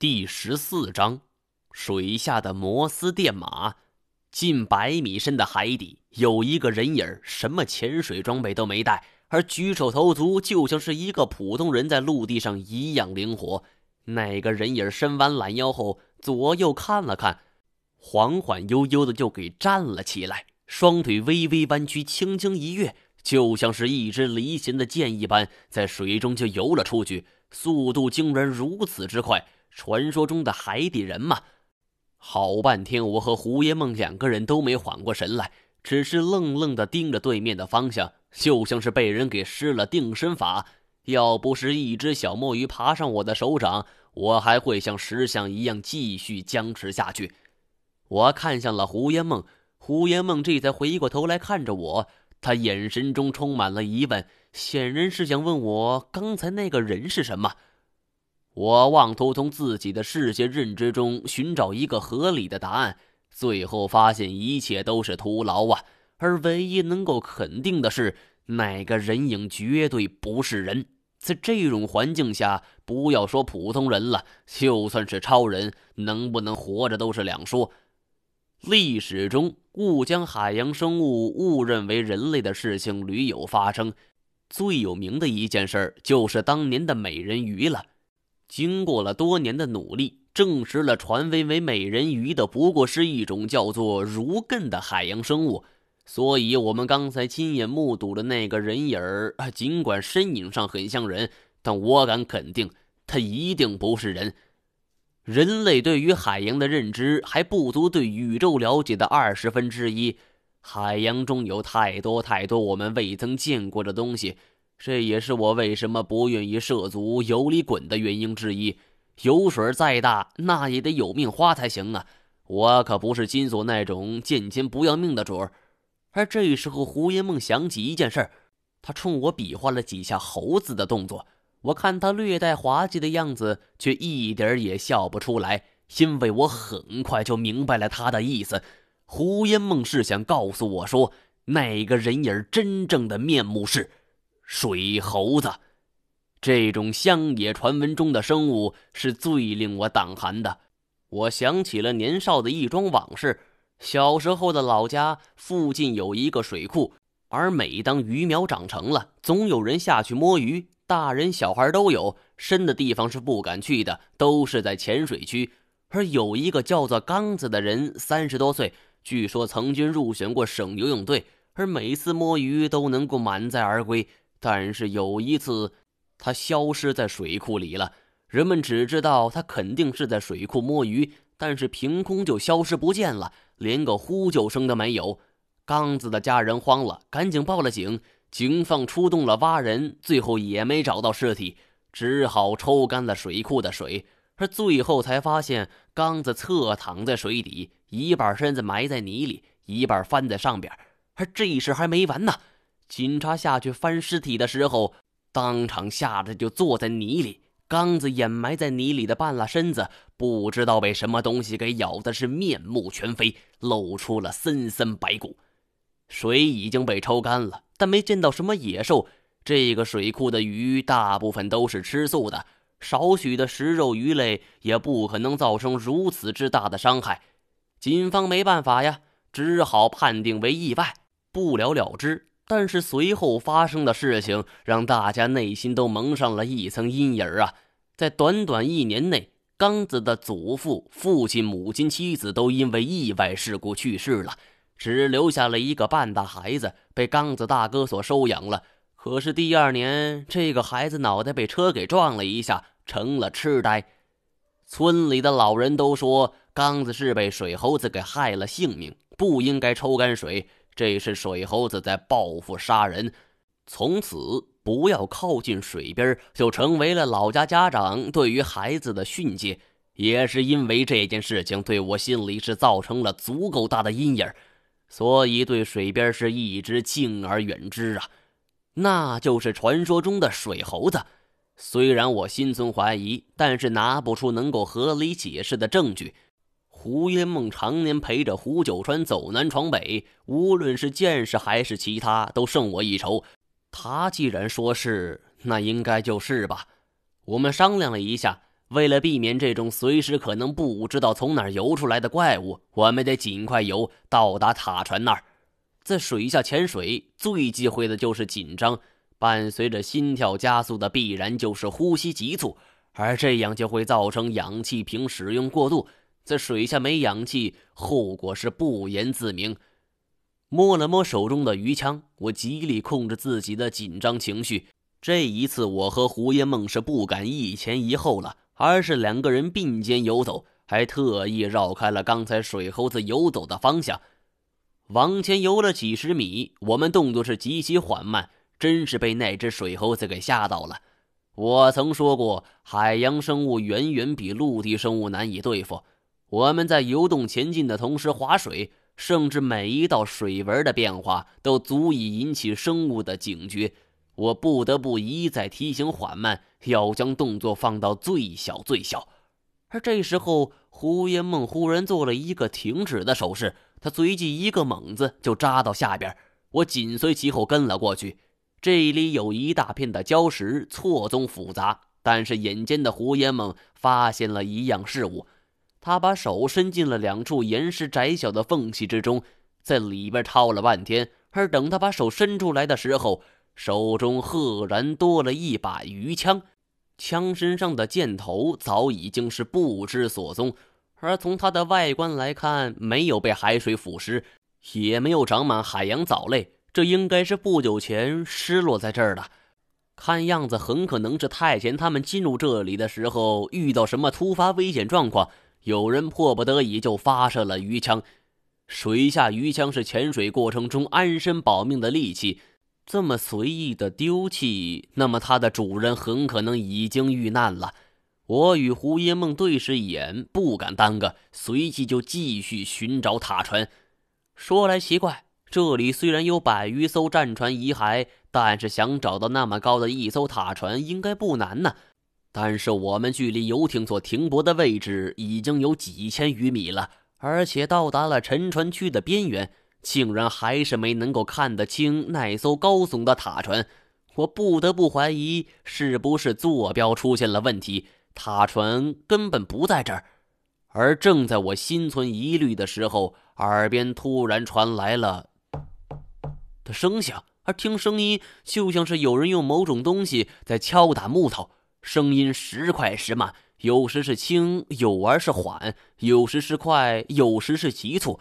第十四章，水下的摩斯电马。近百米深的海底，有一个人影什么潜水装备都没带，而举手投足就像是一个普通人在陆地上一样灵活。那个人影伸弯懒腰后，左右看了看，缓缓悠悠的就给站了起来，双腿微微弯曲，轻轻一跃，就像是一支离弦的箭一般，在水中就游了出去，速度竟然如此之快。传说中的海底人嘛，好半天，我和胡烟梦两个人都没缓过神来，只是愣愣的盯着对面的方向，就像是被人给施了定身法。要不是一只小墨鱼爬上我的手掌，我还会像石像一样继续僵持下去。我看向了胡烟梦，胡烟梦这才回过头来看着我，他眼神中充满了疑问，显然是想问我刚才那个人是什么。我妄图从自己的世界认知中寻找一个合理的答案，最后发现一切都是徒劳啊！而唯一能够肯定的是，那个人影绝对不是人。在这种环境下，不要说普通人了，就算是超人，能不能活着都是两说。历史中误将海洋生物误认为人类的事情屡有发生，最有名的一件事就是当年的美人鱼了。经过了多年的努力，证实了传闻为美人鱼的不过是一种叫做如艮的海洋生物。所以，我们刚才亲眼目睹的那个人影儿，尽管身影上很像人，但我敢肯定，他一定不是人。人类对于海洋的认知还不足对宇宙了解的二十分之一。海洋中有太多太多我们未曾见过的东西。这也是我为什么不愿意涉足油里滚的原因之一。油水再大，那也得有命花才行啊！我可不是金锁那种见钱不要命的主儿。而这时候，胡延梦想起一件事，他冲我比划了几下猴子的动作。我看他略带滑稽的样子，却一点也笑不出来，因为我很快就明白了他的意思。胡延梦是想告诉我说，那个人影真正的面目是。水猴子，这种乡野传闻中的生物是最令我胆寒的。我想起了年少的一桩往事。小时候的老家附近有一个水库，而每当鱼苗长成了，总有人下去摸鱼，大人小孩都有。深的地方是不敢去的，都是在浅水区。而有一个叫做刚子的人，三十多岁，据说曾经入选过省游泳队，而每次摸鱼都能够满载而归。但是有一次，他消失在水库里了。人们只知道他肯定是在水库摸鱼，但是凭空就消失不见了，连个呼救声都没有。刚子的家人慌了，赶紧报了警。警方出动了挖人，最后也没找到尸体，只好抽干了水库的水。而最后才发现，刚子侧躺在水底，一半身子埋在泥里，一半翻在上边。而这事还没完呢。警察下去翻尸体的时候，当场吓得就坐在泥里。刚子掩埋在泥里的半拉身子，不知道被什么东西给咬的是面目全非，露出了森森白骨。水已经被抽干了，但没见到什么野兽。这个水库的鱼大部分都是吃素的，少许的食肉鱼类也不可能造成如此之大的伤害。警方没办法呀，只好判定为意外，不了了之。但是随后发生的事情让大家内心都蒙上了一层阴影啊！在短短一年内，刚子的祖父、父亲、母亲、妻子都因为意外事故去世了，只留下了一个半大孩子被刚子大哥所收养了。可是第二年，这个孩子脑袋被车给撞了一下，成了痴呆。村里的老人都说，刚子是被水猴子给害了性命，不应该抽干水。这是水猴子在报复杀人，从此不要靠近水边，就成为了老家家长对于孩子的训诫。也是因为这件事情，对我心里是造成了足够大的阴影，所以对水边是一直敬而远之啊。那就是传说中的水猴子。虽然我心存怀疑，但是拿不出能够合理解释的证据。胡烟梦常年陪着胡九川走南闯北，无论是见识还是其他，都胜我一筹。他既然说是，那应该就是吧。我们商量了一下，为了避免这种随时可能不知道从哪儿游出来的怪物，我们得尽快游到达塔船那儿。在水下潜水最忌讳的就是紧张，伴随着心跳加速的必然就是呼吸急促，而这样就会造成氧气瓶使用过度，在水下没氧气，后果是不言自明。摸了摸手中的鱼枪，我极力控制自己的紧张情绪。这一次，我和胡烟梦是不敢一前一后了。而是两个人并肩游走，还特意绕开了刚才水猴子游走的方向，往前游了几十米。我们动作是极其缓慢，真是被那只水猴子给吓到了。我曾说过，海洋生物远远比陆地生物难以对付。我们在游动前进的同时划水，甚至每一道水纹的变化都足以引起生物的警觉。我不得不一再提醒缓慢，要将动作放到最小最小。而这时候，胡烟梦忽然做了一个停止的手势，他随即一个猛子就扎到下边。我紧随其后跟了过去。这里有一大片的礁石，错综复杂。但是眼尖的胡烟梦发现了一样事物，他把手伸进了两处岩石窄小的缝隙之中，在里边掏了半天。而等他把手伸出来的时候，手中赫然多了一把鱼枪，枪身上的箭头早已经是不知所踪，而从它的外观来看，没有被海水腐蚀，也没有长满海洋藻类，这应该是不久前失落在这儿的。看样子，很可能是太监他们进入这里的时候遇到什么突发危险状况，有人迫不得已就发射了鱼枪。水下鱼枪是潜水过程中安身保命的利器。这么随意的丢弃，那么它的主人很可能已经遇难了。我与胡烟梦对视一眼，不敢耽搁，随即就继续寻找塔船。说来奇怪，这里虽然有百余艘战船遗骸，但是想找到那么高的一艘塔船应该不难呢。但是我们距离游艇所停泊的位置已经有几千余米了，而且到达了沉船区的边缘。竟然还是没能够看得清那艘高耸的塔船，我不得不怀疑是不是坐标出现了问题，塔船根本不在这儿。而正在我心存疑虑的时候，耳边突然传来了的声响，而听声音就像是有人用某种东西在敲打木头，声音时快时慢，有时是轻，有而是缓，有时是快，有时是急促。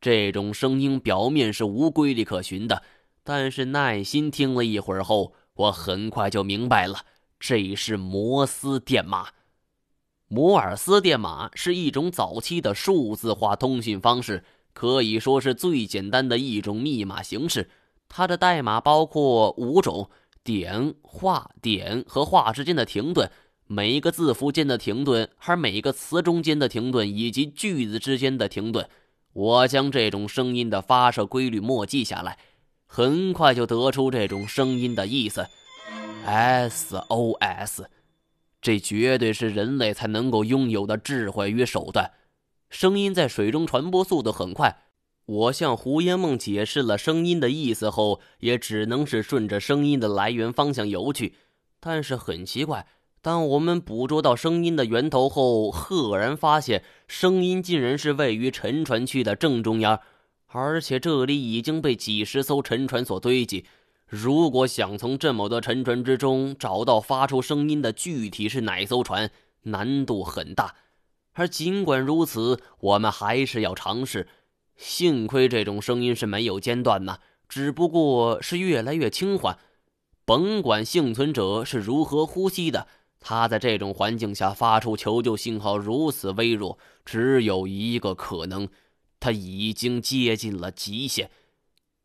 这种声音表面是无规律可循的，但是耐心听了一会儿后，我很快就明白了，这是摩斯电码。摩尔斯电码是一种早期的数字化通讯方式，可以说是最简单的一种密码形式。它的代码包括五种：点、画、点和画之间的停顿，每一个字符间的停顿，还是每一个词中间的停顿，以及句子之间的停顿。我将这种声音的发射规律默记下来，很快就得出这种声音的意思：SOS。这绝对是人类才能够拥有的智慧与手段。声音在水中传播速度很快。我向胡烟梦解释了声音的意思后，也只能是顺着声音的来源方向游去。但是很奇怪。当我们捕捉到声音的源头后，赫然发现声音竟然是位于沉船区的正中央，而且这里已经被几十艘沉船所堆积。如果想从这么多沉船之中找到发出声音的具体是哪艘船，难度很大。而尽管如此，我们还是要尝试。幸亏这种声音是没有间断呢，只不过是越来越轻缓。甭管幸存者是如何呼吸的。他在这种环境下发出求救信号如此微弱，只有一个可能，他已经接近了极限。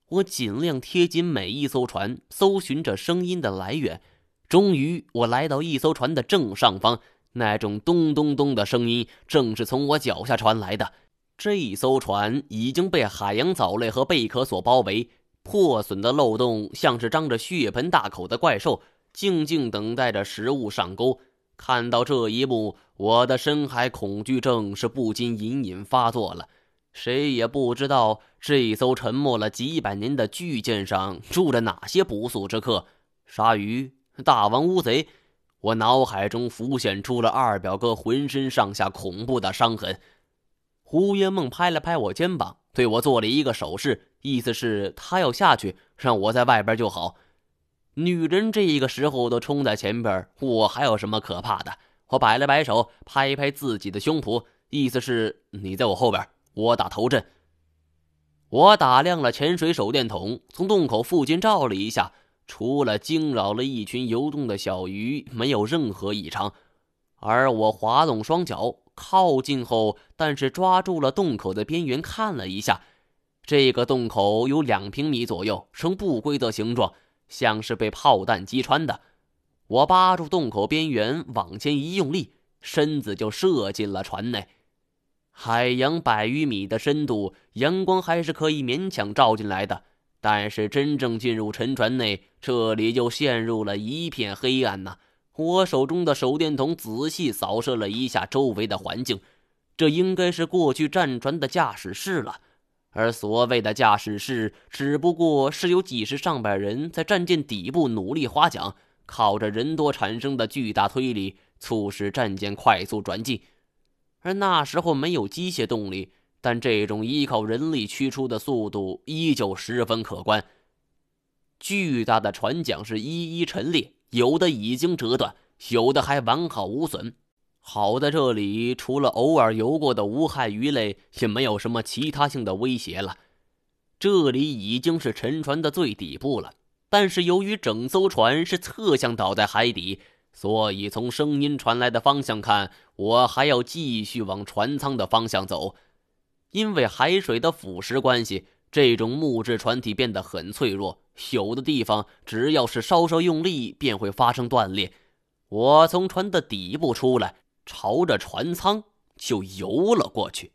我尽量贴近每一艘船，搜寻着声音的来源。终于，我来到一艘船的正上方，那种咚咚咚的声音正是从我脚下传来的。这艘船已经被海洋藻类和贝壳所包围，破损的漏洞像是张着血盆大口的怪兽。静静等待着食物上钩。看到这一幕，我的深海恐惧症是不禁隐隐发作了。谁也不知道这艘沉没了几百年的巨舰上住着哪些不速之客：鲨鱼、大王乌贼。我脑海中浮现出了二表哥浑身上下恐怖的伤痕。胡云梦拍了拍我肩膀，对我做了一个手势，意思是他要下去，让我在外边就好。女人这一个时候都冲在前边，我还有什么可怕的？我摆了摆手，拍一拍自己的胸脯，意思是你在我后边，我打头阵。我打亮了潜水手电筒，从洞口附近照了一下。除了惊扰了一群游动的小鱼，没有任何异常。而我滑动双脚靠近后，但是抓住了洞口的边缘，看了一下，这个洞口有两平米左右，呈不规则形状，像是被炮弹击穿的。我扒住洞口边缘，往前一用力，身子就射进了船内。海洋百余米的深度，阳光还是可以勉强照进来的。但是真正进入沉船内，这里就陷入了一片黑暗呐！我手中的手电筒仔细扫射了一下周围的环境，这应该是过去战船的驾驶室了。而所谓的驾驶室，只不过是有几十上百人在战舰底部努力划桨，靠着人多产生的巨大推力，促使战舰快速转进。而那时候没有机械动力。但这种依靠人力驱出的速度依旧十分可观。巨大的船桨是一一陈列，有的已经折断，有的还完好无损。好在这里除了偶尔游过的无害鱼类，也没有什么其他性的威胁了。这里已经是沉船的最底部了，但是由于整艘船是侧向倒在海底，所以从声音传来的方向看，我还要继续往船舱的方向走。因为海水的腐蚀关系，这种木质船体变得很脆弱，有的地方只要是稍稍用力，便会发生断裂。我从船的底部出来，朝着船舱就游了过去。